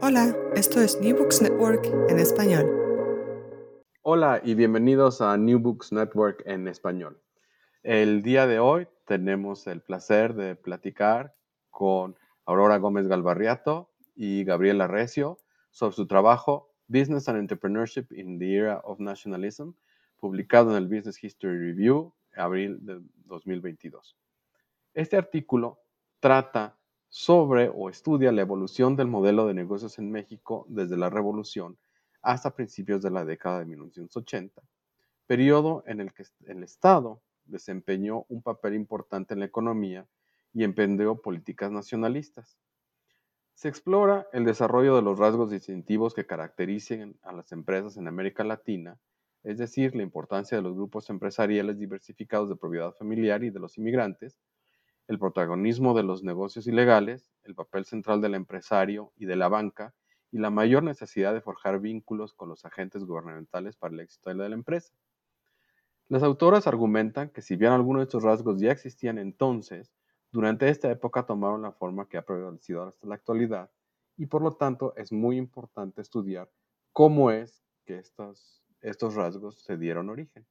Hola, esto es New Books Network en español. Hola y bienvenidos a New Books Network en español. El día de hoy tenemos el placer de platicar con Aurora Gómez Galvarriato y Gabriela Recio sobre su trabajo Business and Entrepreneurship in the Era of Nationalism, publicado en el Business History Review, abril de 2022. Este artículo trata sobre o estudia la evolución del modelo de negocios en México desde la Revolución hasta principios de la década de 1980, periodo en el que el Estado desempeñó un papel importante en la economía y emprendió políticas nacionalistas. Se explora el desarrollo de los rasgos distintivos que caractericen a las empresas en América Latina, es decir, la importancia de los grupos empresariales diversificados de propiedad familiar y de los inmigrantes, el protagonismo de los negocios ilegales, el papel central del empresario y de la banca, y la mayor necesidad de forjar vínculos con los agentes gubernamentales para el éxito de la empresa. Las autoras argumentan que si bien algunos de estos rasgos ya existían entonces, durante esta época tomaron la forma que ha prevalecido hasta la actualidad y por lo tanto es muy importante estudiar cómo es que estos, rasgos se dieron origen.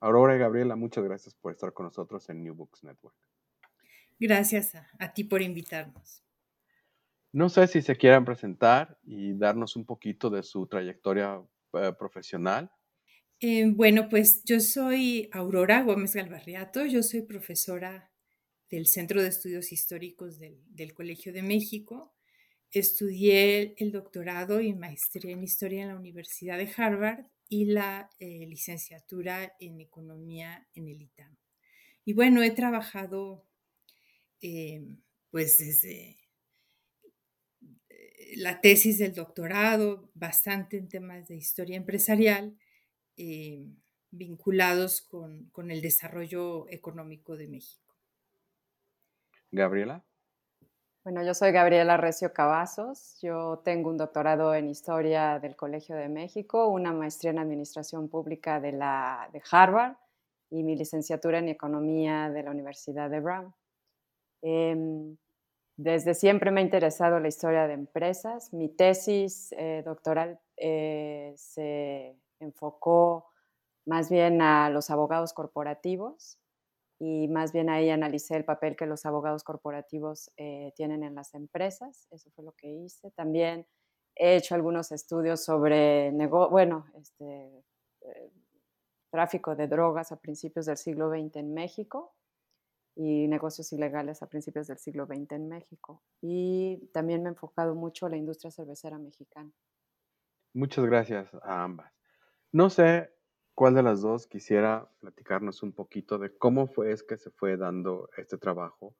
Aurora y Gabriela, muchas gracias por estar con nosotros en New Books Network. Gracias a, ti por invitarnos. No sé si se quieran presentar y darnos un poquito de su trayectoria eh, profesional. Eh, bueno, pues yo soy Aurora Gómez Galvarriato, yo soy profesora del Centro de Estudios Históricos del, Colegio de México. Estudié el doctorado y maestría en historia en la Universidad de Harvard y la eh, licenciatura en economía en el ITAM. Y bueno, he trabajado Em, pues desde eh, la tesis del doctorado, bastante en temas de historia empresarial, em, vinculados con, con, el desarrollo económico de México. Gabriela. Bueno, yo soy Gabriela Recio Cavazos. Yo tengo un doctorado en Historia del Colegio de México, una maestría en Administración Pública de, la, de Harvard y mi licenciatura en Economía de la Universidad de Brown. Em, desde siempre me ha interesado la historia de empresas. Mi tesis eh, doctoral eh, se enfocó más bien a los abogados corporativos y más bien ahí analicé el papel que los abogados corporativos eh, tienen en las empresas. Eso fue lo que hice. También he hecho algunos estudios sobre, bueno, este, tráfico de drogas a principios del siglo XX en México y negocios ilegales a principios del siglo XX en México. Y también me he enfocado mucho en la industria cervecera mexicana. Muchas gracias a ambas. No sé cuál de las dos quisiera platicarnos un poquito de cómo fue es que se fue dando este trabajo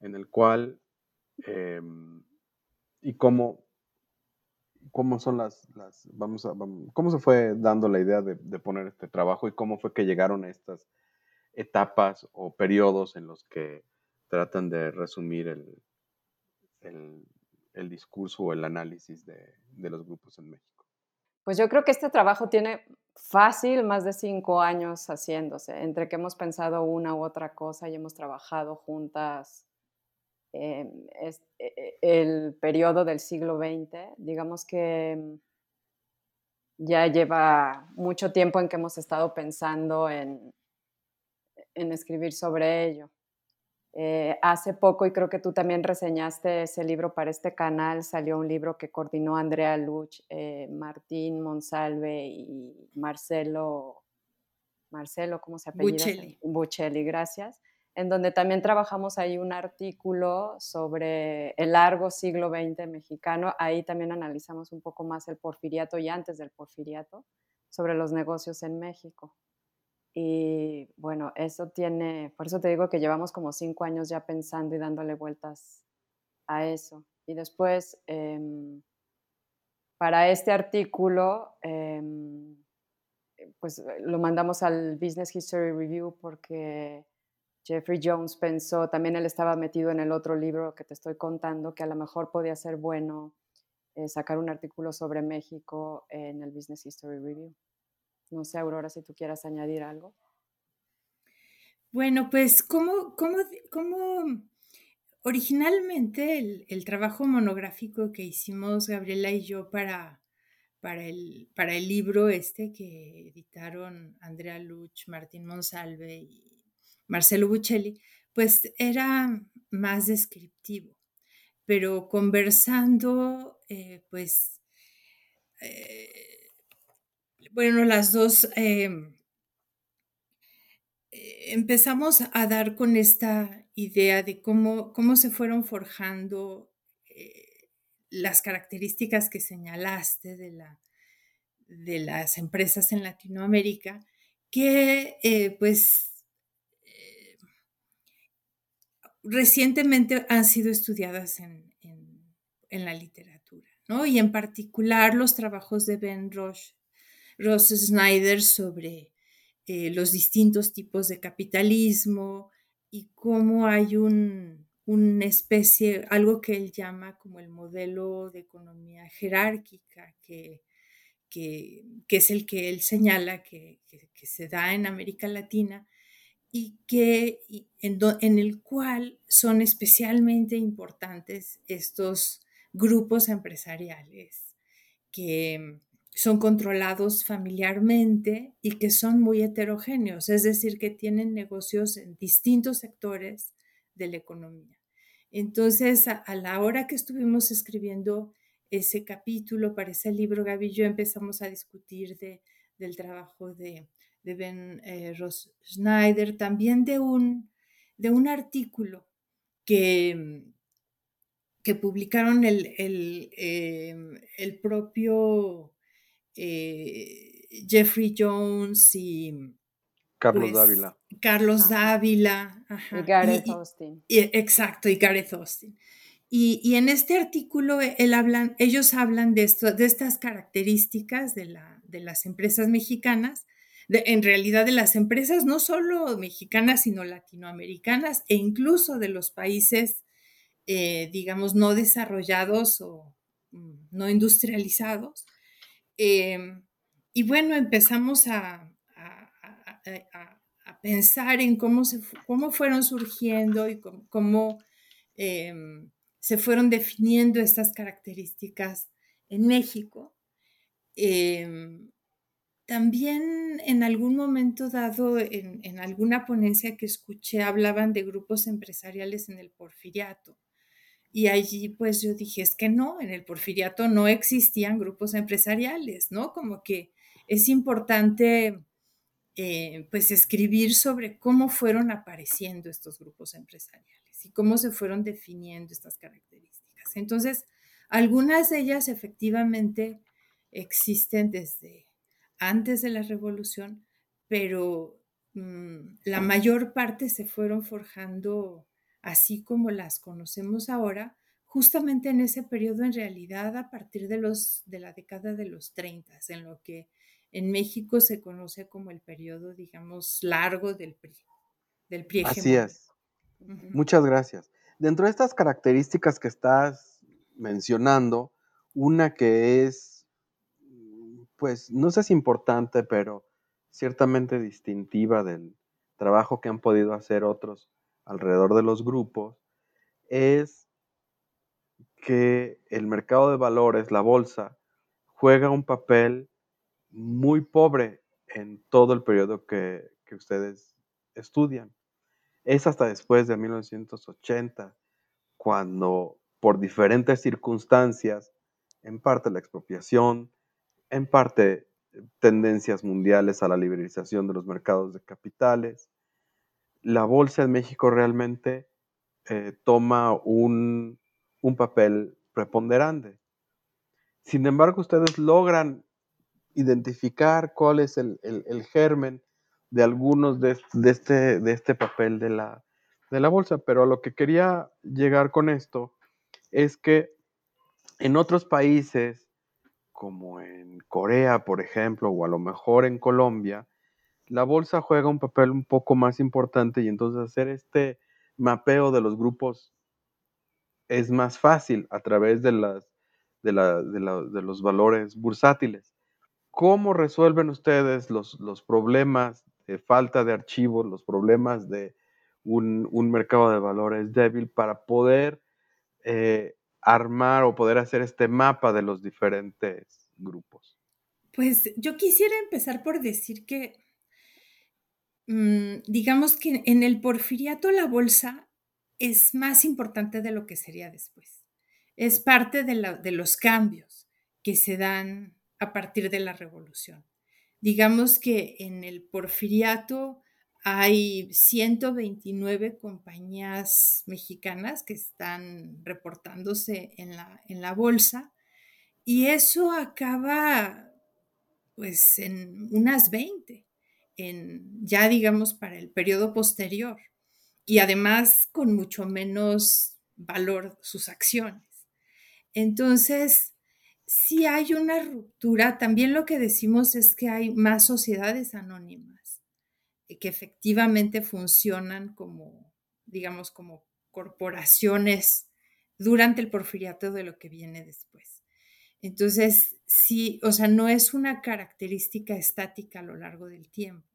en el cual em, y cómo, cómo son las, las vamos a, cómo se fue dando la idea de, de poner este trabajo y cómo fue que llegaron a estas etapas o periodos en los que tratan de resumir el, el, discurso o el análisis de, de, los grupos en México? Pues yo creo que este trabajo tiene fácil más de cinco años haciéndose, entre que hemos pensado una u otra cosa y hemos trabajado juntas eh, el periodo del siglo XX. Digamos que ya lleva mucho tiempo en que hemos estado pensando en, en escribir sobre ello. Eh, hace poco, y creo que tú también reseñaste ese libro para este canal, salió un libro que coordinó Andrea Luch, eh, Martín Monsalve y Marcelo, Marcelo, ¿cómo se apellida? Buccelli. Buccelli, gracias. En donde también trabajamos ahí un artículo sobre el largo siglo XX mexicano. Ahí también analizamos un poco más el porfiriato y antes del porfiriato, sobre los negocios en México. Y bueno, eso tiene, por eso te digo que llevamos como cinco años ya pensando y dándole vueltas a eso. Y después, em, para este artículo, em, pues eh, lo mandamos al Business History Review porque Jeffrey Jones pensó, también él estaba metido en el otro libro que te estoy contando, que a lo mejor podía ser bueno eh, sacar un artículo sobre México en el Business History Review. No sé, Aurora, si tú quieras añadir algo. Bueno, pues, ¿cómo, cómo, cómo originalmente el, trabajo monográfico que hicimos Gabriela y yo para, para, el, para el libro este que editaron Andrea Luch, Martín Monsalve y Marcelo Buccelli, pues era más descriptivo. Pero conversando, eh, pues, eh, bueno, las dos em, eh, empezamos a dar con esta idea de cómo, cómo se fueron forjando las características que señalaste de, la, de las empresas en Latinoamérica, que pues recientemente han sido estudiadas en, la literatura, ¿no? Y en particular los trabajos de Ben Ross, Ross Snyder sobre eh, los distintos tipos de capitalismo y cómo hay un, una especie, algo que él llama como el modelo de economía jerárquica, que, que, es el que él señala que se da en América Latina y que en, el cual son especialmente importantes estos grupos empresariales que son controlados familiarmente y que son muy heterogéneos, es decir, que tienen negocios en distintos sectores de la economía. Entonces, a, la hora que estuvimos escribiendo ese capítulo para ese libro, Gaby y yo empezamos a discutir de, del trabajo de de Ben eh, Ross Schneider, también de un, de un artículo que, que publicaron el, el, em, propio eh, Jeffrey Jones y Carlos pues, Dávila. Carlos Dávila. Y Gareth Austin. exacto, y Gareth Austin. Y, en este artículo él hablan, ellos hablan de, esto, de estas características de, la, de las empresas mexicanas en realidad de las empresas, no solo mexicanas, sino latinoamericanas e incluso de los países, eh, digamos, no desarrollados o mm, no industrializados. Em, y bueno, empezamos a, pensar en cómo, cómo fueron surgiendo y cómo, em, se fueron definiendo estas características en México. Em, también en algún momento dado, en, alguna ponencia que escuché, hablaban de grupos empresariales en el porfiriato. Y allí pues yo dije, es que no, en el porfiriato no existían grupos empresariales, ¿no? Como que es importante eh, pues escribir sobre cómo fueron apareciendo estos grupos empresariales y cómo se fueron definiendo estas características. Entonces, algunas de ellas efectivamente existen desde antes de la revolución, pero mm, la mayor parte se fueron forjando así como las conocemos ahora, justamente en ese periodo en realidad a partir de, los, de la década de los 30, en lo que en México se conoce como el periodo, digamos, largo del PRI. Del PRI Así es. Muchas gracias. Dentro de estas características que estás mencionando, una que es pues no sé si importante, pero ciertamente distintiva del trabajo que han podido hacer otros alrededor de los grupos, es que el mercado de valores, la bolsa, juega un papel muy pobre en todo el periodo que, que ustedes estudian. Es hasta después de 1980, cuando por diferentes circunstancias, en parte la expropiación, en parte tendencias mundiales a la liberalización de los mercados de capitales. La bolsa en México realmente eh, toma un, papel preponderante. Sin embargo, ustedes logran identificar cuál es el, germen de algunos de, este, de este papel de la, de la bolsa. Pero a lo que quería llegar con esto es que en otros países como en Corea, por ejemplo, o a lo mejor en Colombia, la bolsa juega un papel un poco más importante y entonces hacer este mapeo de los grupos es más fácil a través de, los valores bursátiles. ¿Cómo resuelven ustedes los, problemas de falta de archivos, los problemas de un, mercado de valores débil para poder eh, armar o poder hacer este mapa de los diferentes grupos? Pues yo quisiera empezar por decir que, digamos que en el porfiriato la bolsa es más importante de lo que sería después. Es parte de, de los cambios que se dan a partir de la revolución. Digamos que en el porfiriato hay 129 compañías mexicanas que están reportándose en la, en la bolsa y eso acaba pues en unas 20, ya digamos para el periodo posterior y además con mucho menos valor sus acciones. Entonces, si hay una ruptura, también lo que decimos es que hay más sociedades anónimas eh, que efectivamente funcionan como, digamos, como corporaciones durante el porfiriato de lo que viene después. Entonces, sí, o sea, no es una característica estática a lo largo del tiempo.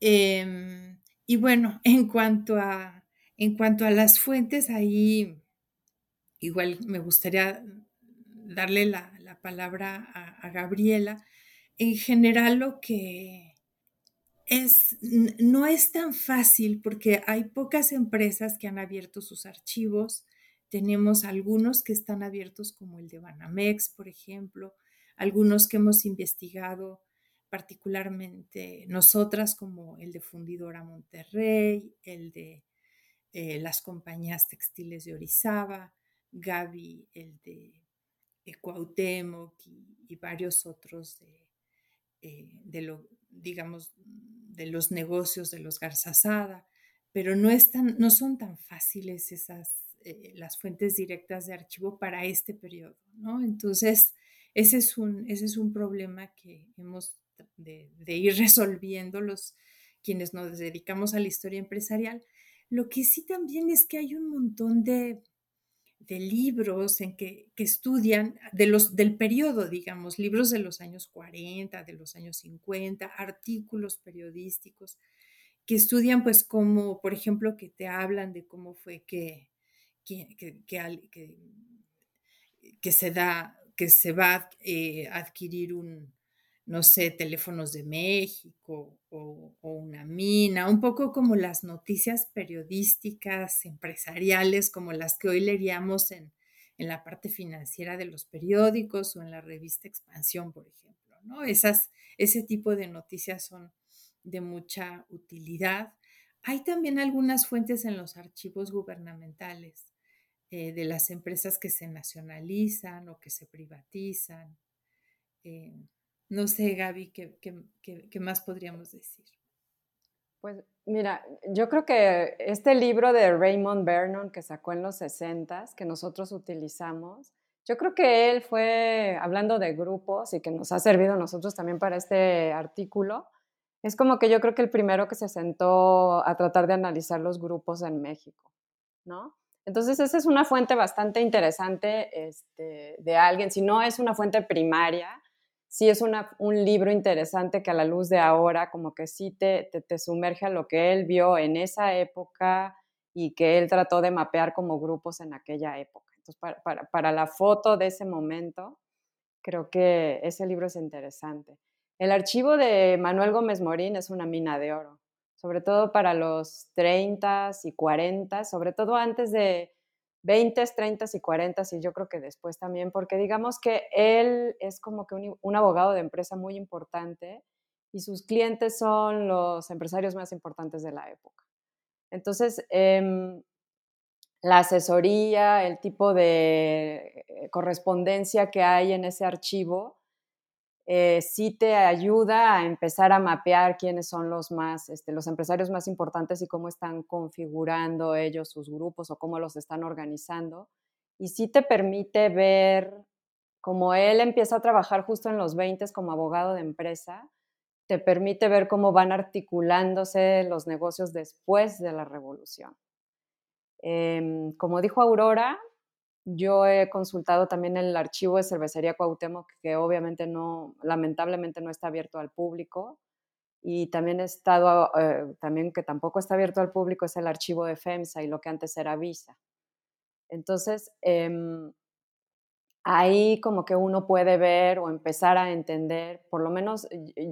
Em, y bueno, en cuanto a, en cuanto a las fuentes, ahí igual me gustaría darle la, palabra a, Gabriela. En general, lo que es, no es tan fácil porque hay pocas empresas que han abierto sus archivos. Tenemos algunos que están abiertos, como el de Banamex, por ejemplo, algunos que hemos investigado particularmente nosotras, como el de Fundidora Monterrey, el de eh, las compañías textiles de Orizaba, Gaby, el de, Cuauhtémoc y, varios otros de, eh, de, digamos, de los negocios de los Garzazada, pero no, están, no son tan fáciles esas, eh, las fuentes directas de archivo para este periodo, ¿no? Entonces, ese es un, ese es un problema que hemos de, ir resolviendo los quienes nos dedicamos a la historia empresarial. Lo que sí también es que hay un montón de, libros en que, estudian de los, del periodo, digamos, libros de los años 40, de los años 50, artículos periodísticos que estudian pues como, por ejemplo, que te hablan de cómo fue que, que, que, se da, que se va eh, a adquirir un, no sé, teléfonos de México o, una mina, un poco como las noticias periodísticas, empresariales, como las que hoy leeríamos en, la parte financiera de los periódicos o en la revista Expansión, por ejemplo. ¿no? Esas, ese tipo de noticias son de mucha utilidad. Hay también algunas fuentes en los archivos gubernamentales eh, de las empresas que se nacionalizan o que se privatizan. Eh, no sé, Gaby, ¿qué, más podríamos decir? Pues mira, yo creo que este libro de Raymond Vernon que sacó en los 60 que nosotros utilizamos, yo creo que él fue hablando de grupos y que nos ha servido a nosotros también para este artículo. Es como que yo creo que el primero que se sentó a tratar de analizar los grupos en México, ¿no? Entonces, esa es una fuente bastante interesante este, de alguien, si no es una fuente primaria, sí es un libro interesante que a la luz de ahora como que sí te, te, sumerge a lo que él vio en esa época y que él trató de mapear como grupos en aquella época. Entonces, para, para, la foto de ese momento, creo que ese libro es interesante. El archivo de Manuel Gómez Morín es una mina de oro, sobre todo para los 30 y 40, sobre todo antes de, 20, 30 y 40 y yo creo que después también, porque digamos que él es como que un, abogado de empresa muy importante y sus clientes son los empresarios más importantes de la época. Entonces, em, la asesoría, el tipo de eh, correspondencia que hay en ese archivo, eh, sí te ayuda a empezar a mapear quiénes son los más, este, los empresarios más importantes y cómo están configurando ellos sus grupos o cómo los están organizando. Y sí te permite ver, como él empieza a trabajar justo en los 20 como abogado de empresa, te permite ver cómo van articulándose los negocios después de la revolución. Em, como dijo Aurora, yo he consultado también el archivo de Cervecería Cuauhtémoc, que obviamente no, lamentablemente no está abierto al público. y también he estado, eh, también que tampoco está abierto al público, es el archivo de FEMSA y lo que antes era Visa. Entonces, em, ahí como que uno puede ver o empezar a entender, por lo menos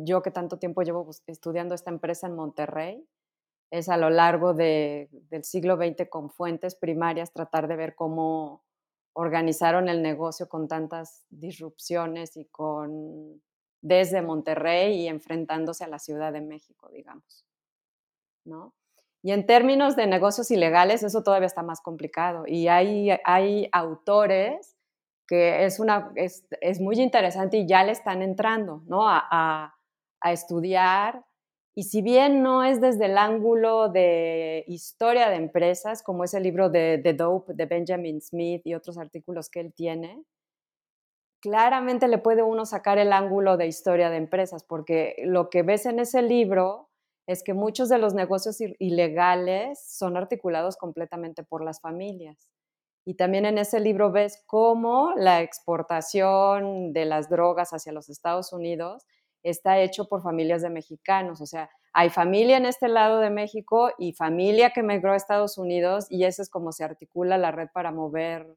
yo que tanto tiempo llevo estudiando esta empresa en Monterrey, es a lo largo del siglo XX con fuentes primarias tratar de ver cómo organizaron el negocio con tantas disrupciones y con desde Monterrey y enfrentándose a la Ciudad de México, digamos. ¿no? Y en términos de negocios ilegales, eso todavía está más complicado. Y hay, hay autores que es, una, es, es muy interesante y ya le están entrando ¿no? a, a, a estudiar. Y si bien no es desde el ángulo de historia de empresas, como es el libro de The Dope de Benjamin Smith y otros artículos que él tiene, claramente le puede uno sacar el ángulo de historia de empresas, porque lo que ves en ese libro es que muchos de los negocios ilegales son articulados completamente por las familias. Y también en ese libro ves cómo la exportación de las drogas hacia los Estados Unidos está hecho por familias de mexicanos. O sea, hay familia en este lado de México y familia que migró a Estados Unidos y eso es como se articula la red para mover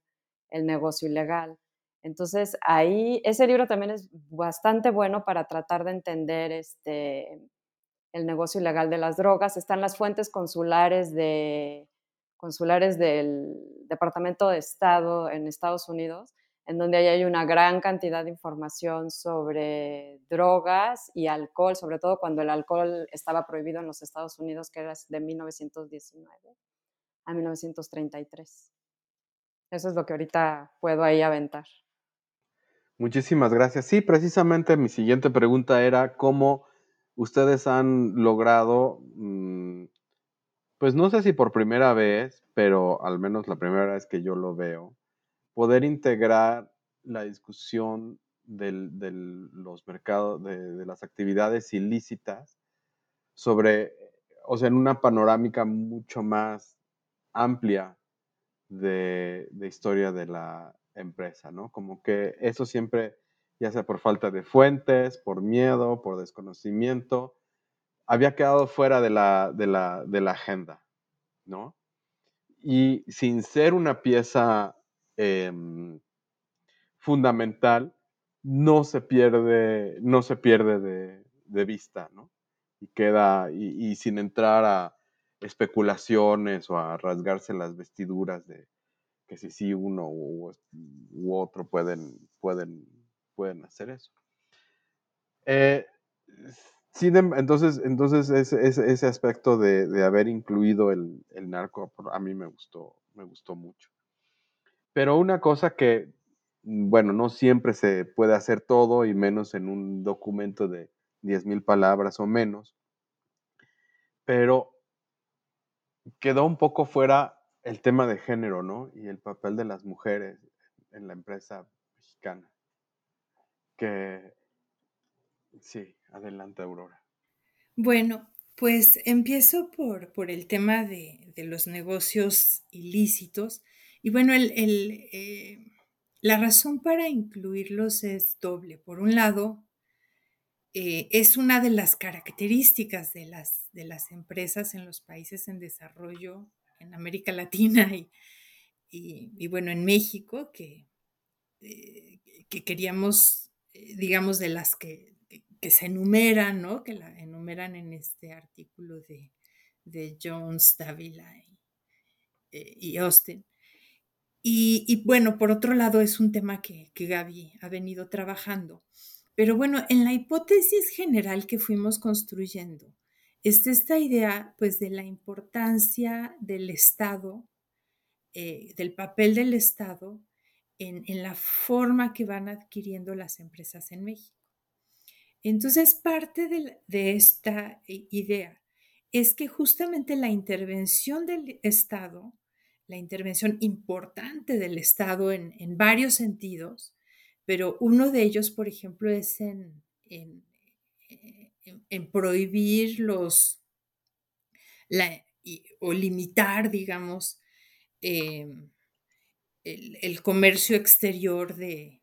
el negocio ilegal. Entonces, ahí, ese libro también es bastante bueno para tratar de entender este, el negocio ilegal de las drogas. Están las fuentes consulares, de, consulares del Departamento de Estado en Estados Unidos, en donde hay una gran cantidad de información sobre drogas y alcohol, sobre todo cuando el alcohol estaba prohibido en los Estados Unidos, que era de 1919 a 1933. Eso es lo que ahorita puedo ahí aventar. Muchísimas gracias. Sí, precisamente mi siguiente pregunta era cómo ustedes han logrado, mm, pues no sé si por primera vez, pero al menos la primera vez que yo lo veo, poder integrar la discusión de los mercados, de, las actividades ilícitas sobre, o sea, en una panorámica mucho más amplia de historia de la, empresa, ¿no? Como que eso siempre, ya sea por falta de fuentes, por miedo, por desconocimiento, había quedado fuera de la, de la, agenda, ¿no? Y sin ser una pieza em, fundamental, no se pierde, no se pierde de, vista. Y queda, y, sin entrar a especulaciones o a rasgarse las vestiduras de, que si sí uno u, otro pueden, pueden, pueden hacer eso. Eh, em, entonces, entonces ese, ese aspecto de, haber incluido el, narco a mí me gustó, me gustó mucho. Pero una cosa que, bueno, no siempre se puede hacer todo y menos en un documento de 10.000 palabras o menos, pero quedó un poco fuera el tema de género, ¿no? Y el papel de las mujeres en la empresa mexicana. Que sí, adelante, Aurora. Bueno, pues empiezo por, por el tema de, los negocios ilícitos. Y bueno, eh, la razón para incluirlos es doble. Por un lado, eh, es una de las características de las, de las empresas en los países en desarrollo en América Latina y, bueno, en México, que, eh, que queríamos, digamos, de las que, se enumeran, ¿no? Que la enumeran en este artículo de, Jones, Davila y, Austin. Y, bueno, por otro lado, es un tema que, que Gaby ha venido trabajando. Pero bueno, en la hipótesis general que fuimos construyendo, es esta idea pues de la importancia del Estado, eh, del papel del Estado en, la forma que van adquiriendo las empresas en México. Entonces, parte de, esta idea es que justamente la intervención del Estado, la intervención importante del Estado en, varios sentidos, pero uno de ellos, por ejemplo, es en, en, prohibir los o limitar, digamos, em, el, comercio exterior de,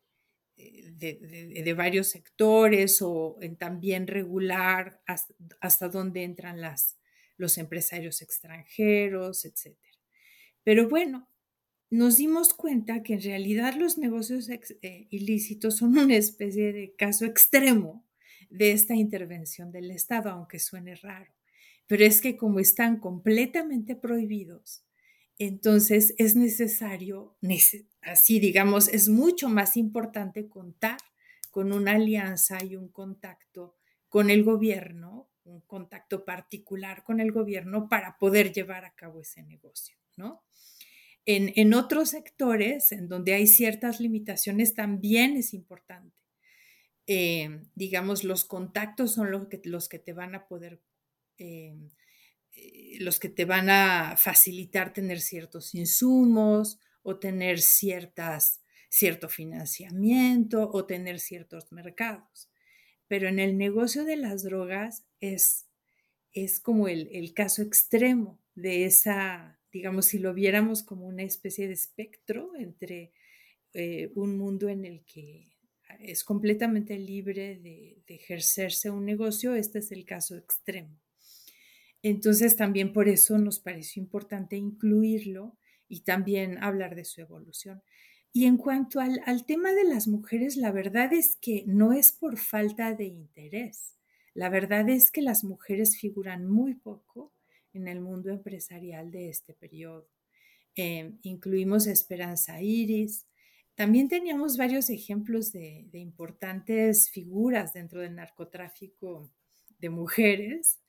de, varios sectores o en también regular hasta, dónde entran las, los empresarios extranjeros, etc. Pero bueno, nos dimos cuenta que en realidad los negocios eh, ilícitos son una especie de caso extremo de esta intervención del Estado, aunque suene raro. Pero es que como están completamente prohibidos, entonces es necesario, así digamos, es mucho más importante contar con una alianza y un contacto con el gobierno, un contacto particular con el gobierno para poder llevar a cabo ese negocio, ¿no? En, otros sectores, en donde hay ciertas limitaciones, también es importante. Eh, digamos, los contactos son los que, te van a poder, eh, eh, los que te van a facilitar tener ciertos insumos o tener ciertas, cierto financiamiento o tener ciertos mercados. Pero en el negocio de las drogas es, es como el caso extremo de esa digamos, si lo viéramos como una especie de espectro entre eh, un mundo en el que es completamente libre de, ejercerse un negocio, este es el caso extremo. Entonces también por eso nos pareció importante incluirlo y también hablar de su evolución. Y en cuanto al, al, tema de las mujeres, la verdad es que no es por falta de interés. La verdad es que las mujeres figuran muy poco en el mundo empresarial de este periodo. Em, incluimos Esperanza Iris. También teníamos varios ejemplos de, importantes figuras dentro del narcotráfico de mujeres.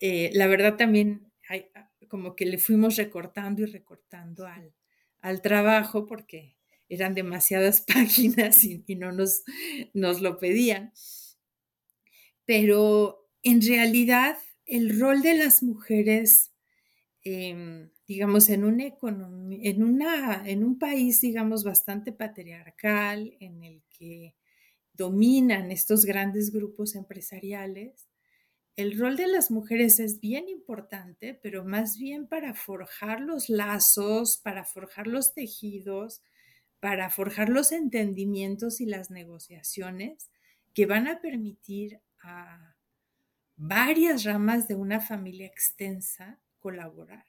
Eh, la verdad también hay, como que le fuimos recortando y recortando al, al trabajo porque eran demasiadas páginas y, y no nos, nos lo pedían. Pero en realidad el rol de las mujeres, em, digamos, en, una, en un país, digamos, bastante patriarcal, en el que dominan estos grandes grupos empresariales, el rol de las mujeres es bien importante, pero más bien para forjar los lazos, para forjar los tejidos, para forjar los entendimientos y las negociaciones que van a permitir a varias ramas de una familia extensa colaborar.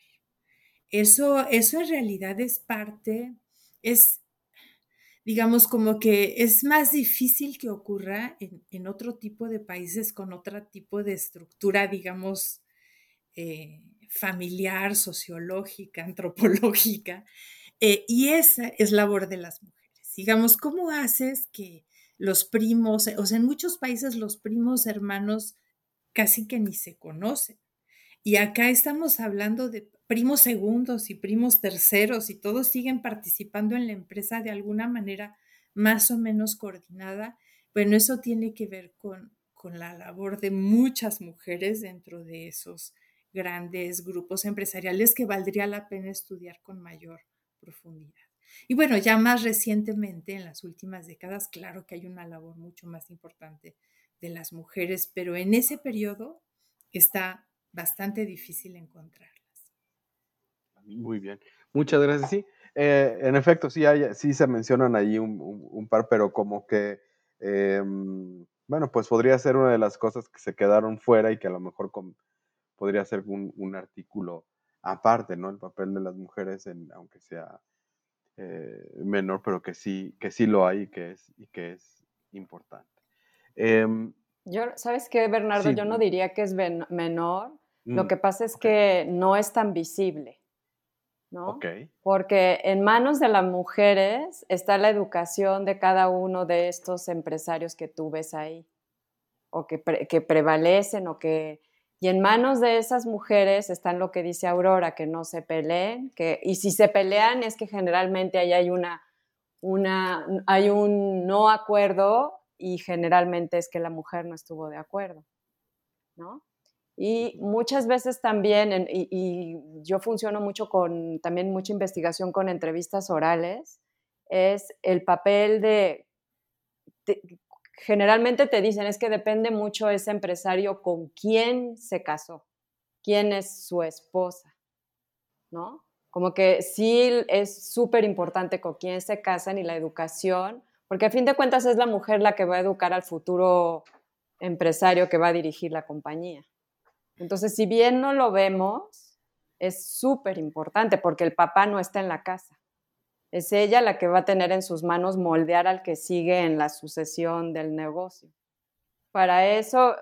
Eso, eso en realidad es parte, es, digamos, como que es más difícil que ocurra en, otro tipo de países con otro tipo de estructura, digamos, eh, familiar, sociológica, antropológica. Eh, y esa es labor de las mujeres. Digamos, ¿cómo haces que los primos, o sea, en muchos países los primos hermanos casi que ni se conocen. Y acá estamos hablando de primos segundos y primos terceros y todos siguen participando en la empresa de alguna manera más o menos coordinada. Bueno, eso tiene que ver con, con la labor de muchas mujeres dentro de esos grandes grupos empresariales que valdría la pena estudiar con mayor profundidad. Y bueno, ya más recientemente, en las últimas décadas, claro que hay una labor mucho más importante de las mujeres, pero en ese periodo está bastante difícil encontrarlas. Muy bien, muchas gracias. Sí, eh, en efecto, sí, hay, sí se mencionan ahí un, par, pero como que, em, bueno, pues podría ser una de las cosas que se quedaron fuera y que a lo mejor podría ser un, artículo aparte, ¿no? El papel de las mujeres, aunque sea eh, menor, pero que sí, que sí lo hay que es, y que es importante. Em, yo, ¿sabes qué, Bernardo? Yo no diría que es menor. Lo mm, que pasa es que no es tan visible, ¿no? Porque en manos de las mujeres está la educación de cada uno de estos empresarios que tú ves ahí, o que, que prevalecen, o que... Y en manos de esas mujeres están lo que dice Aurora, que no se peleen, que, y si se pelean es que generalmente ahí hay una, una, hay un no acuerdo y generalmente es que la mujer no estuvo de acuerdo, ¿no? Y muchas veces también, y, yo funciono mucho con también mucha investigación con entrevistas orales, es el papel de, generalmente te dicen, es que depende mucho ese empresario con quién se casó, quién es su esposa, ¿no? Como que sí es súper importante con quién se casan y la educación porque a fin de cuentas es la mujer la que va a educar al futuro empresario que va a dirigir la compañía. Entonces, si bien no lo vemos, es súper importante porque el papá no está en la casa. Es ella la que va a tener en sus manos moldear al que sigue en la sucesión del negocio. Para eso,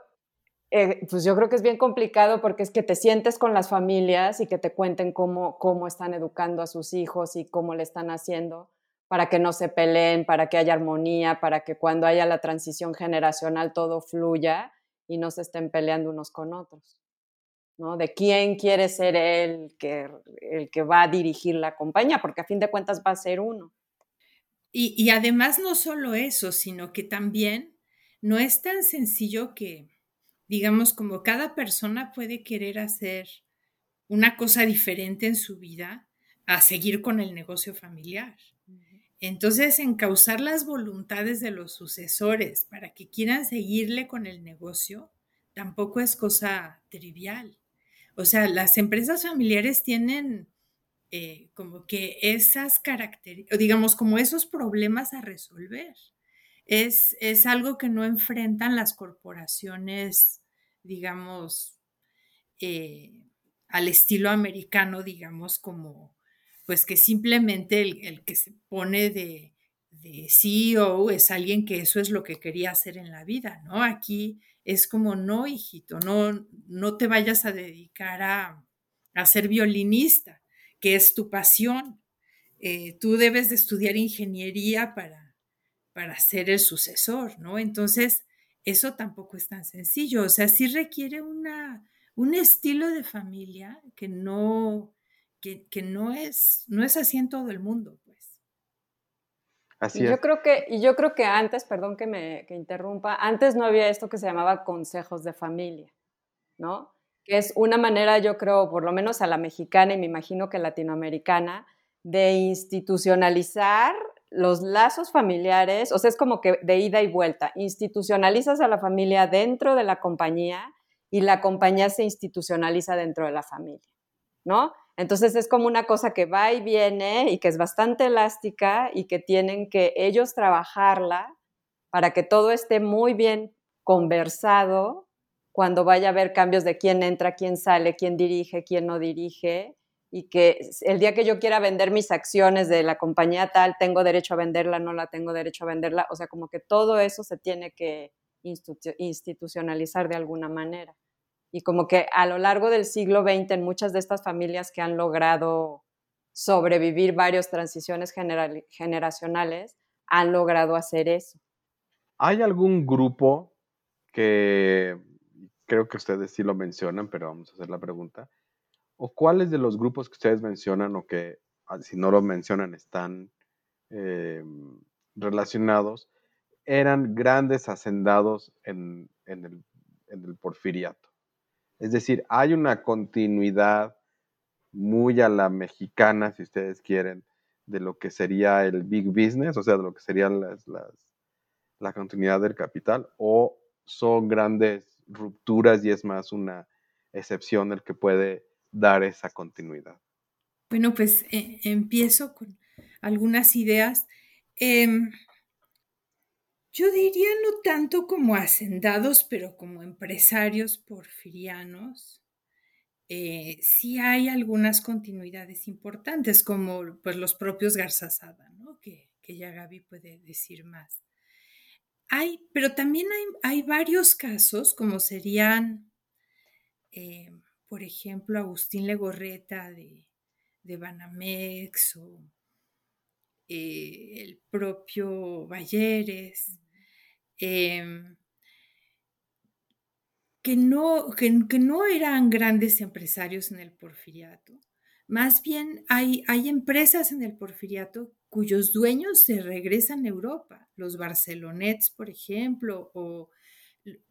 eh, pues yo creo que es bien complicado porque es que te sientes con las familias y que te cuenten cómo, cómo están educando a sus hijos y cómo le están haciendo para que no se peleen, para que haya armonía, para que cuando haya la transición generacional todo fluya y no se estén peleando unos con otros. ¿no? De quién quiere ser el que, el que va a dirigir la compañía, porque a fin de cuentas va a ser uno. Y, y además no solo eso, sino que también no es tan sencillo que, digamos, como cada persona puede querer hacer una cosa diferente en su vida a seguir con el negocio familiar. Entonces, encauzar las voluntades de los sucesores para que quieran seguirle con el negocio tampoco es cosa trivial. O sea, las empresas familiares tienen eh, como que esas características, digamos, como esos problemas a resolver. Es, es algo que no enfrentan las corporaciones, digamos, eh, al estilo americano, digamos, como pues que simplemente el, que se pone de, de, CEO es alguien que eso es lo que quería hacer en la vida, ¿no? Aquí es como, no, hijito, no, no te vayas a dedicar a, ser violinista, que es tu pasión. Eh, tú debes de estudiar ingeniería para, para ser el sucesor, ¿no? Entonces, eso tampoco es tan sencillo, o sea, sí requiere una, un estilo de familia que no, que, no, es, no es así en todo el mundo, pues. Así Yo creo que, y yo creo que antes, perdón que me que interrumpa, antes no había esto que se llamaba consejos de familia, ¿no? Que es una manera, yo creo, por lo menos a la mexicana y me imagino que latinoamericana, de institucionalizar los lazos familiares, o sea, es como que de ida y vuelta, institucionalizas a la familia dentro de la compañía y la compañía se institucionaliza dentro de la familia, ¿no? Entonces es como una cosa que va y viene y que es bastante elástica y que tienen que ellos trabajarla para que todo esté muy bien conversado cuando vaya a haber cambios de quién entra, quién sale, quién dirige, quién no dirige y que el día que yo quiera vender mis acciones de la compañía tal, tengo derecho a venderla, no la tengo derecho a venderla, o sea, como que todo eso se tiene que institucionalizar de alguna manera. Y como que a lo largo del siglo XX, en muchas de estas familias que han logrado sobrevivir varias transiciones generacionales, han logrado hacer eso. ¿Hay algún grupo que, creo que ustedes sí lo mencionan, pero vamos a hacer la pregunta, o cuáles de los grupos que ustedes mencionan o que ah, si no lo mencionan están eh, relacionados, eran grandes hacendados en, el, en el porfiriato? Es decir, hay una continuidad muy a la mexicana, si ustedes quieren, de lo que sería el big business, o sea, de lo que serían las, la continuidad del capital, o son grandes rupturas y es más una excepción el que puede dar esa continuidad. Bueno, pues eh, empiezo con algunas ideas. Em, yo diría no tanto como hacendados, pero como empresarios porfirianos. Eh, sí hay algunas continuidades importantes, como pues, los propios Garzazada, ¿no? que, ya Gaby puede decir más. Hay, pero también hay, varios casos, como serían, eh, por ejemplo, Agustín Legorreta de, de Banamex o eh, el propio Balleres, em, que, no, que, no eran grandes empresarios en el porfiriato. Más bien hay, hay empresas en el porfiriato cuyos dueños se regresan a Europa, los Barcelonets, por ejemplo, o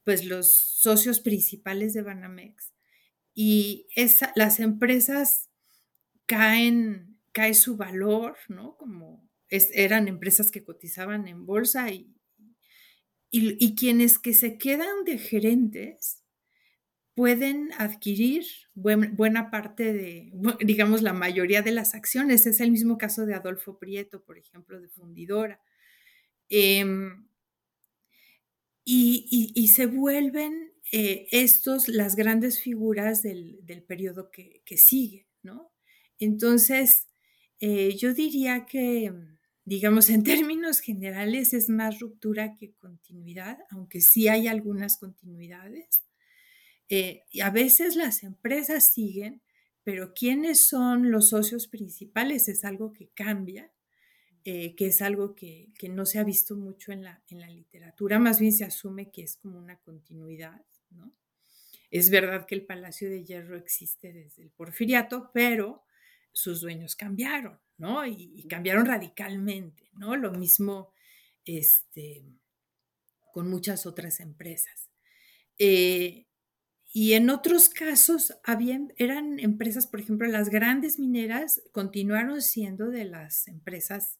pues los socios principales de Banamex. Y esa, las empresas caen, cae su valor, ¿no? Como eran empresas que cotizaban en bolsa y, y, quienes que se quedan de gerentes pueden adquirir buena parte de, digamos, la mayoría de las acciones. Es el mismo caso de Adolfo Prieto, por ejemplo, de Fundidora. Em, y, se vuelven eh, estos las grandes figuras del, periodo que, sigue, ¿no? Entonces, eh, yo diría que, digamos, en términos generales es más ruptura que continuidad, aunque sí hay algunas continuidades. Eh, y a veces las empresas siguen, pero quiénes son los socios principales es algo que cambia eh, que es algo que, no se ha visto mucho en la, en la literatura, más bien se asume que es como una continuidad, ¿no? Es verdad que el Palacio de Hierro existe desde el Porfiriato, pero sus dueños cambiaron, ¿no? Y, cambiaron radicalmente, ¿no? Lo mismo este, con muchas otras empresas. Eh, y en otros casos habían, eran empresas, por ejemplo, las grandes mineras continuaron siendo de las empresas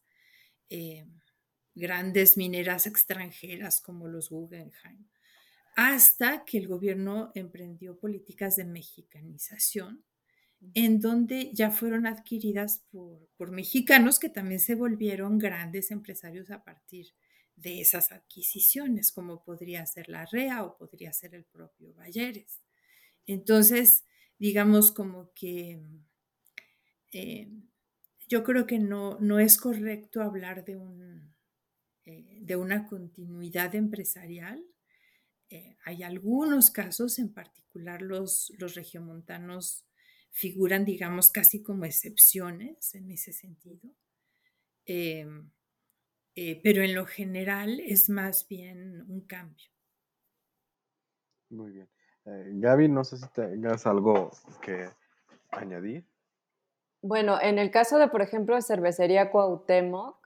eh, grandes mineras extranjeras como los Guggenheim, hasta que el gobierno emprendió políticas de mexicanización, en donde ya fueron adquiridas por, por mexicanos que también se volvieron grandes empresarios a partir de esas adquisiciones, como podría ser la REA o podría ser el propio Balleres. Entonces, digamos como que eh, yo creo que no, no es correcto hablar de, un, eh, de una continuidad empresarial. Eh, hay algunos casos, en particular los, los regiomontanos figuran, digamos, casi como excepciones en ese sentido. Em, eh, pero en lo general es más bien un cambio. Muy bien. Gaby, no sé si tengas algo que añadir. Bueno, en el caso de, por ejemplo, cervecería Cuauhtémoc,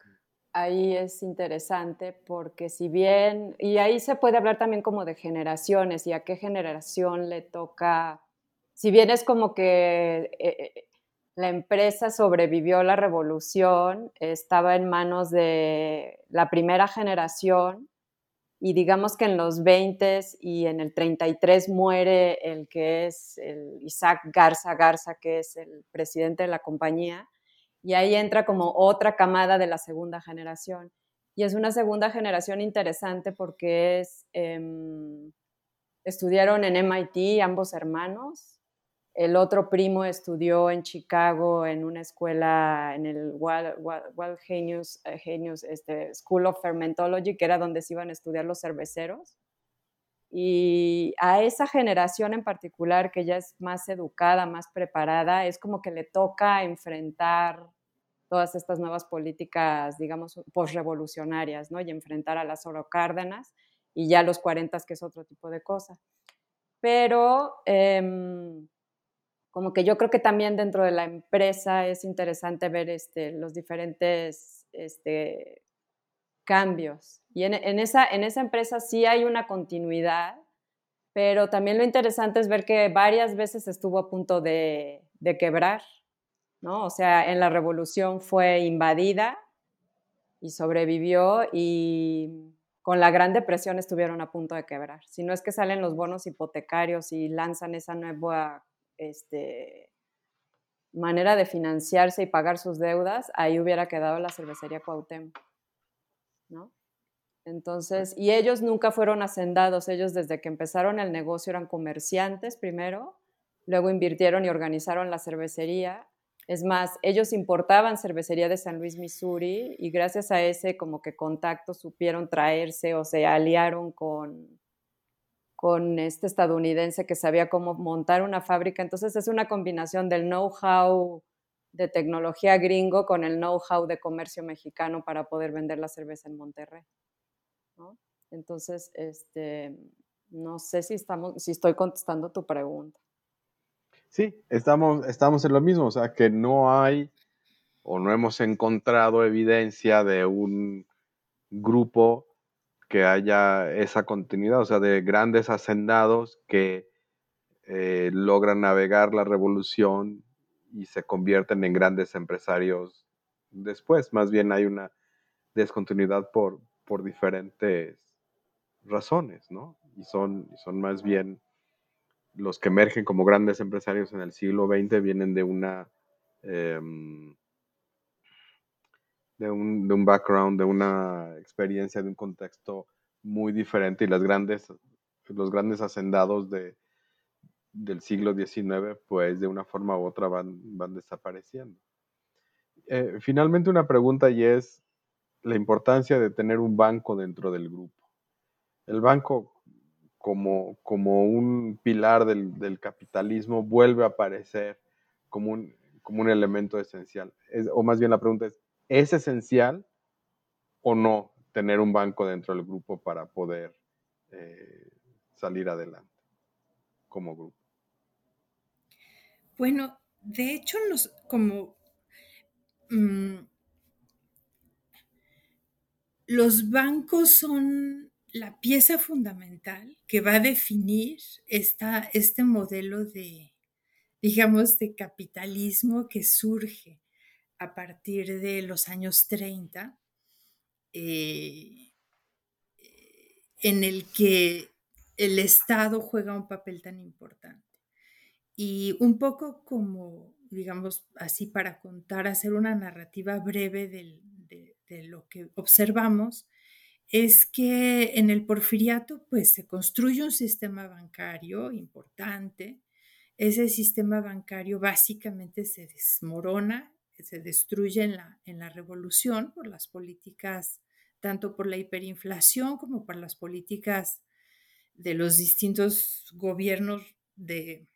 ahí es interesante porque si bien, y ahí se puede hablar también como de generaciones y a qué generación le toca, si bien es como que eh, eh, la empresa sobrevivió la revolución, estaba en manos de la primera generación y digamos que en los 20 y en el 33 muere el que es el Isaac Garza Garza, que es el presidente de la compañía, y ahí entra como otra camada de la segunda generación. Y es una segunda generación interesante porque es, em, estudiaron en MIT ambos hermanos, el otro primo estudió en Chicago en una escuela, en el Wild, Genius, eh, Genius este, School of Fermentology, que era donde se iban a estudiar los cerveceros. Y a esa generación en particular, que ya es más educada, más preparada, es como que le toca enfrentar todas estas nuevas políticas, digamos, postrevolucionarias, ¿no? Y enfrentar a las Cárdenas y ya los 40, que es otro tipo de cosa. Pero... Em, como que yo creo que también dentro de la empresa es interesante ver este, los diferentes este, cambios. Y en, esa, en esa empresa sí hay una continuidad, pero también lo interesante es ver que varias veces estuvo a punto de, de quebrar, ¿no? O sea, en la revolución fue invadida y sobrevivió y con la Gran Depresión estuvieron a punto de quebrar. Si no es que salen los bonos hipotecarios y lanzan esa nueva este, manera de financiarse y pagar sus deudas, ahí hubiera quedado la cervecería Cuauhtémoc, ¿no? Entonces, y ellos nunca fueron hacendados, ellos desde que empezaron el negocio eran comerciantes primero, luego invirtieron y organizaron la cervecería. Es más, ellos importaban cervecería de San Luis, Missouri, y gracias a ese como que contacto supieron traerse o se aliaron con, con este estadounidense que sabía cómo montar una fábrica. Entonces es una combinación del know-how de tecnología gringo con el know-how de comercio mexicano para poder vender la cerveza en Monterrey. Entonces, este, no sé si, estamos, si estoy contestando tu pregunta. Sí, estamos, estamos en lo mismo, o sea que no hay o no hemos encontrado evidencia de un grupo que haya esa continuidad, o sea, de grandes hacendados que eh, logran navegar la revolución y se convierten en grandes empresarios después. Más bien hay una descontinuidad por, por diferentes razones, ¿no? Y son, son más bien los que emergen como grandes empresarios en el siglo XX vienen de una em, de un, de un background, de una experiencia, de un contexto muy diferente y las grandes, los grandes hacendados de, del siglo XIX, pues de una forma u otra van, van desapareciendo. Eh, finalmente una pregunta y es la importancia de tener un banco dentro del grupo. El banco como, como un pilar del, capitalismo vuelve a aparecer como un, como un elemento esencial. o más bien la pregunta es, ¿es esencial o no tener un banco dentro del grupo para poder eh, salir adelante como grupo? Bueno, de hecho, como mm, los bancos son la pieza fundamental que va a definir esta, este modelo de, digamos, de capitalismo que surge a partir de los años 30, eh, en el que el Estado juega un papel tan importante. Y un poco como, digamos, así para contar, hacer una narrativa breve de, de lo que observamos, es que en el porfiriato pues se construye un sistema bancario importante. Ese sistema bancario básicamente se desmorona, se destruye en la, en la revolución por las políticas, tanto por la hiperinflación como por las políticas de los distintos gobiernos de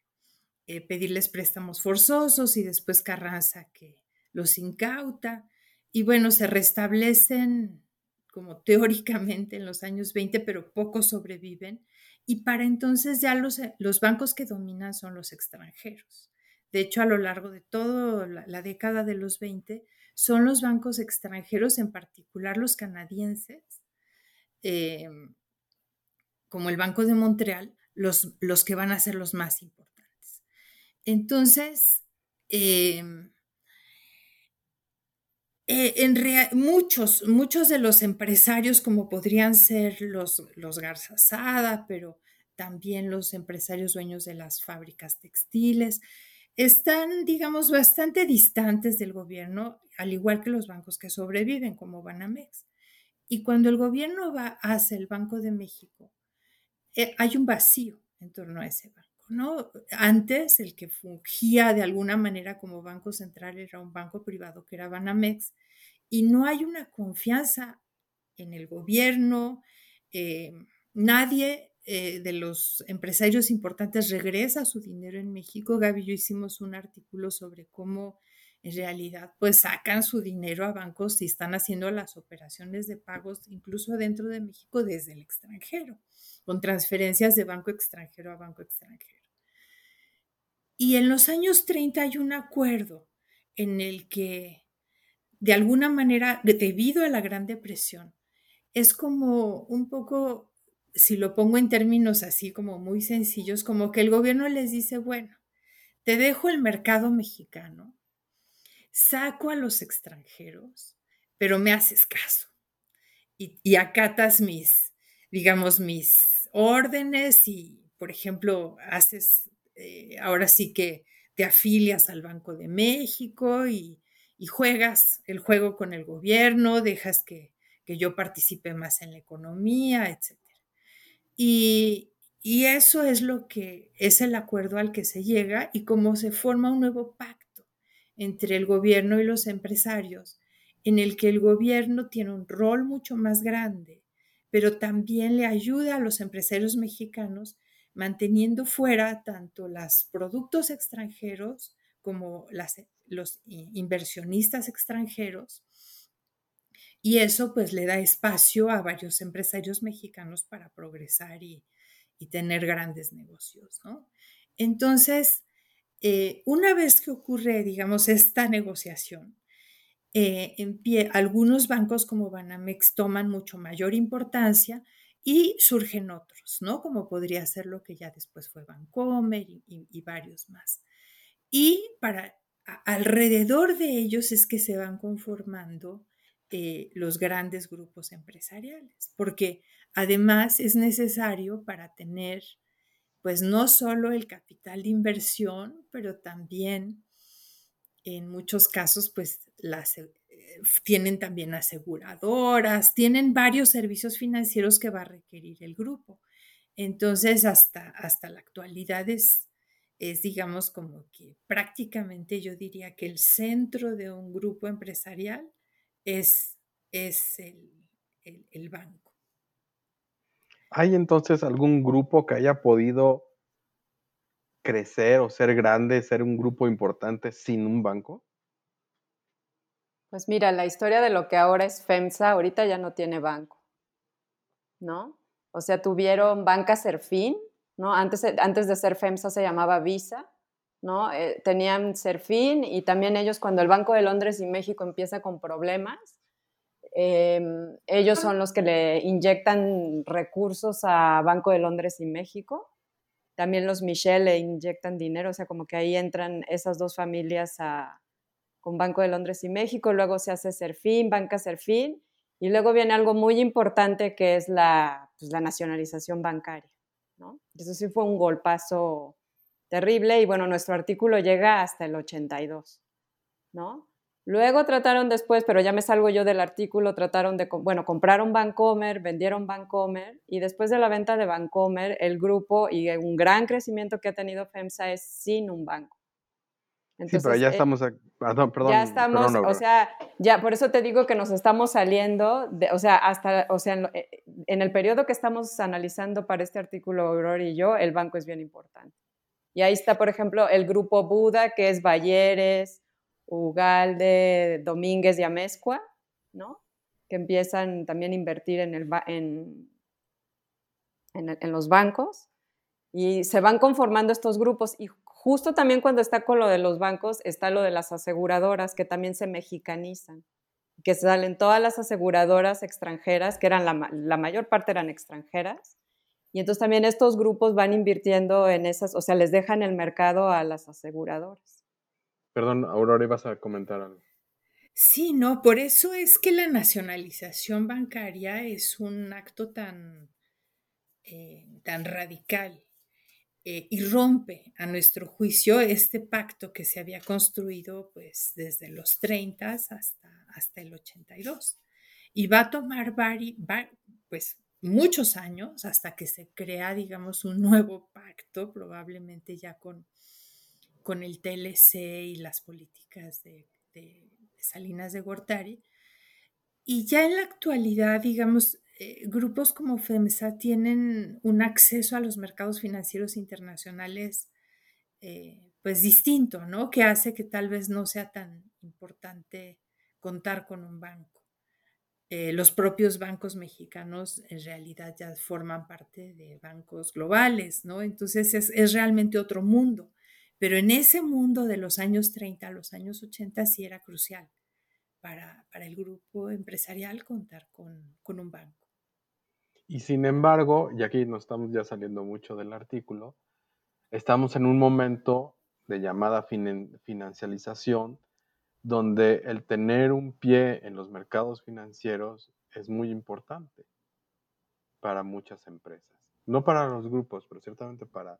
eh, pedirles préstamos forzosos y después Carranza que los incauta. Y bueno, se restablecen como teóricamente en los años 20, pero pocos sobreviven. Y para entonces ya los, eh, los bancos que dominan son los extranjeros. De hecho, a lo largo de toda la, década de los 20, son los bancos extranjeros, en particular los canadienses, em, como el Banco de Montreal, los, los que van a ser los más importantes. Entonces, eh, eh, en muchos, muchos de los empresarios, como podrían ser los, los Garza Sada, pero también los empresarios dueños de las fábricas textiles, están, digamos, bastante distantes del gobierno, al igual que los bancos que sobreviven, como Banamex. Y cuando el gobierno va hacia el Banco de México, eh, hay un vacío en torno a ese banco. ¿no? Antes, el que fungía de alguna manera como banco central era un banco privado que era Banamex, y no hay una confianza en el gobierno, eh, nadie eh, de los empresarios importantes regresa su dinero en México. Gaby y yo hicimos un artículo sobre cómo en realidad pues sacan su dinero a bancos y están haciendo las operaciones de pagos incluso dentro de México desde el extranjero, con transferencias de banco extranjero a banco extranjero. Y en los años 30 hay un acuerdo en el que de alguna manera, debido a la Gran Depresión, es como un poco, si lo pongo en términos así como muy sencillos, como que el gobierno les dice, bueno, te dejo el mercado mexicano, saco a los extranjeros, pero me haces caso y, acatas mis, digamos, mis órdenes y, por ejemplo, haces, eh, ahora sí que te afilias al Banco de México y, y juegas el juego con el gobierno, dejas que, yo participe más en la economía, etc. Y, eso es lo que es el acuerdo al que se llega y cómo se forma un nuevo pacto entre el gobierno y los empresarios, en el que el gobierno tiene un rol mucho más grande, pero también le ayuda a los empresarios mexicanos manteniendo fuera tanto los productos extranjeros como los inversionistas extranjeros y eso pues le da espacio a varios empresarios mexicanos para progresar y, tener grandes negocios, Entonces, eh, una vez que ocurre, digamos, esta negociación, eh, en pie, algunos bancos como Banamex toman mucho mayor importancia y surgen otros, ¿no? Como podría ser lo que ya después fue Bancomer y varios más. Y para alrededor de ellos es que se van conformando eh, los grandes grupos empresariales, porque además es necesario para tener, pues no solo el capital de inversión, pero también en muchos casos, pues tienen también aseguradoras, tienen varios servicios financieros que va a requerir el grupo. Entonces, hasta, hasta la actualidad es, es, digamos, como que prácticamente yo diría que el centro de un grupo empresarial es, es el, banco. ¿Hay entonces algún grupo que haya podido crecer o ser grande, ser un grupo importante sin un banco? Pues mira, la historia de lo que ahora es FEMSA, ahorita ya no tiene banco, ¿no? O sea, tuvieron Banca Serfín, ¿no? Antes, antes de ser FEMSA se llamaba Visa, ¿no? Eh, tenían Serfín y también ellos cuando el Banco de Londres y México empieza con problemas, em, ellos son los que le inyectan recursos a Banco de Londres y México. También los Michel le inyectan dinero, o sea, como que ahí entran esas dos familias con Banco de Londres y México, luego se hace Serfín, Banca Serfín, y luego viene algo muy importante que es la, pues, nacionalización bancaria. Eso sí fue un golpazo terrible y bueno, nuestro artículo llega hasta el 82. ¿no? Luego trataron después, pero ya me salgo yo del artículo, trataron de, bueno, compraron Bancomer, vendieron Bancomer y después de la venta de Bancomer, el grupo y un gran crecimiento que ha tenido FEMSA es sin un banco sí, pero ya eh, estamos, perdón, perdón, ya estamos, o sea, ya por eso te digo que nos estamos saliendo, de, o sea, hasta, o sea, eh, en, el periodo que estamos analizando para este artículo, Aurora y yo, el banco es bien importante. Y ahí está, por ejemplo, el grupo Buda, que es Balleres, Ugalde, Domínguez y Amezcua, ¿no? Que empiezan también a invertir en, los bancos. Y se van conformando estos grupos. Y Justo también cuando está con lo de los bancos está lo de las aseguradoras que también se mexicanizan, que salen todas las aseguradoras extranjeras, que eran la, mayor parte eran extranjeras, y entonces también estos grupos van invirtiendo en esas, o sea, les dejan el mercado a las aseguradoras. Perdón, Aurora, ibas a comentar algo. Sí, no, por eso es que la nacionalización bancaria es un acto tan, eh, tan radical eh, y rompe, a nuestro juicio, este pacto que se había construido pues desde los 30 hasta, hasta el 82. Y va a tomar pues, muchos años hasta que se crea, digamos, un nuevo pacto, probablemente ya con, con el TLC y las políticas de, Salinas de Gortari. Y ya en la actualidad, digamos, eh, grupos como FEMSA tienen un acceso a los mercados financieros internacionales eh, pues distinto, ¿no? Que hace que tal vez no sea tan importante contar con un banco. Eh, los propios bancos mexicanos en realidad ya forman parte de bancos globales, ¿no? Entonces es, es realmente otro mundo. Pero en ese mundo de los años 30 a los años 80 sí era crucial para, para el grupo empresarial contar con, con un banco. Y sin embargo, y aquí nos estamos ya saliendo mucho del artículo, estamos en un momento de llamada financialización donde el tener un pie en los mercados financieros es muy importante para muchas empresas. No para los grupos, pero ciertamente para,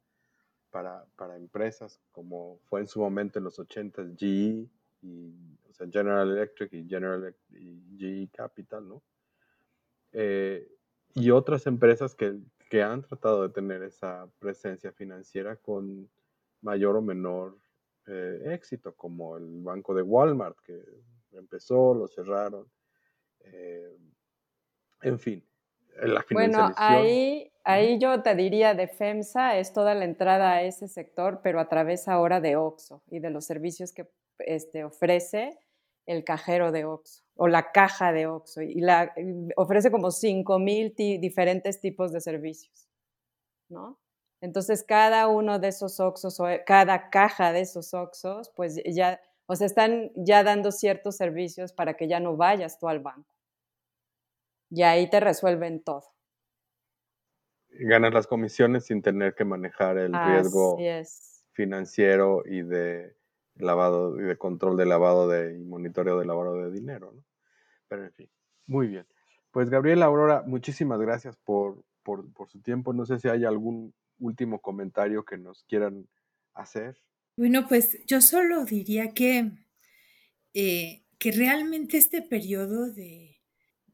para, empresas como fue en su momento en los 80 GE, y, o sea, General Electric y General y GE Capital, ¿no? Eh, y otras empresas que, han tratado de tener esa presencia financiera con mayor o menor eh, éxito, como el banco de Walmart, que empezó, lo cerraron. Eh, en fin, la Bueno, ahí, ahí yo te diría de FEMSA es toda la entrada a ese sector, pero a través ahora de OXO y de los servicios que este, ofrece el cajero de OXO o la caja de OXO y la, ofrece como 5.000 diferentes tipos de servicios, ¿no? Entonces, cada uno de esos OXOs o cada caja de esos OXOs, pues ya, o sea, están ya dando ciertos servicios para que ya no vayas tú al banco. Y ahí te resuelven todo. Ganas las comisiones sin tener que manejar el riesgo financiero y de lavado y de control de lavado de, y monitoreo de lavado de dinero, ¿no? Pero en fin, muy bien. Pues Gabriela Aurora, muchísimas gracias por, por, por su tiempo. No sé si hay algún último comentario que nos quieran hacer. Bueno, pues yo solo diría que, eh, que realmente este periodo de,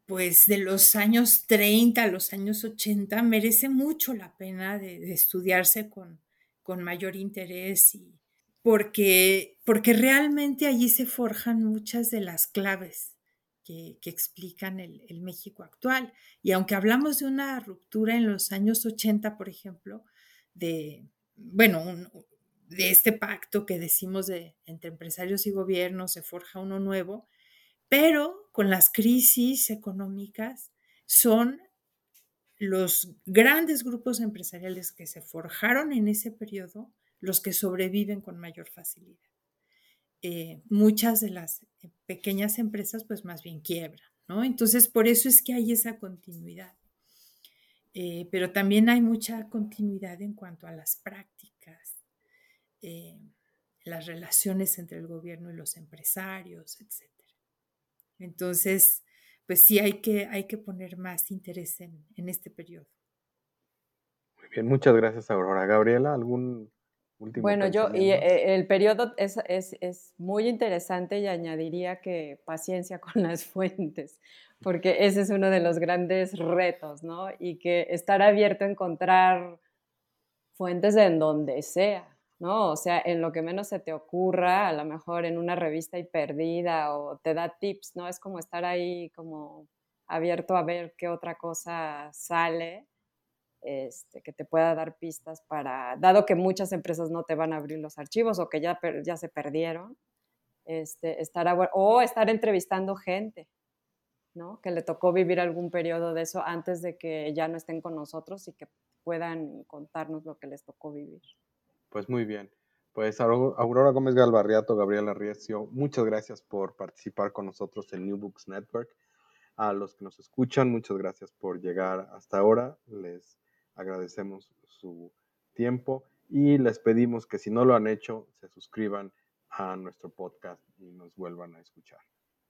pues, de los años 30 a los años 80 merece mucho la pena de, estudiarse con, con mayor interés y porque, porque realmente allí se forjan muchas de las claves que, explican el, el, México actual. Y aunque hablamos de una ruptura en los años 80, por ejemplo, de, bueno, de este pacto que decimos de entre empresarios y gobiernos, se forja uno nuevo, pero con las crisis económicas son los grandes grupos empresariales que se forjaron en ese periodo los que sobreviven con mayor facilidad. Eh, muchas de las pequeñas empresas pues más bien quiebran, ¿no? Entonces por eso es que hay esa continuidad. Eh, pero también hay mucha continuidad en cuanto a las prácticas, eh, las relaciones entre el gobierno y los empresarios, etc. Entonces, pues sí hay que, hay que poner más interés en, este periodo. Muy bien, muchas gracias, Aurora. Gabriela, ¿algún último Bueno, yo, y eh, el periodo es, es, es, muy interesante y añadiría que paciencia con las fuentes, porque ese es uno de los grandes retos, ¿no? Y que estar abierto a encontrar fuentes en donde sea, ¿no? O sea, en lo que menos se te ocurra, a lo mejor en una revista y perdida o te da tips, ¿no? Es como estar ahí como abierto a ver qué otra cosa sale, este, que te pueda dar pistas para, dado que muchas empresas no te van a abrir los archivos o que ya, se perdieron, este, estar o estar entrevistando gente, ¿no? Que le tocó vivir algún periodo de eso antes de que ya no estén con nosotros y que puedan contarnos lo que les tocó vivir. Pues muy bien. Pues Aurora Gómez Galvarriato, Gabriela Riecio, muchas gracias por participar con nosotros en New Books Network. A los que nos escuchan, muchas gracias por llegar hasta ahora. Les agradecemos su tiempo y les pedimos que si no lo han hecho, se suscriban a nuestro podcast y nos vuelvan a escuchar.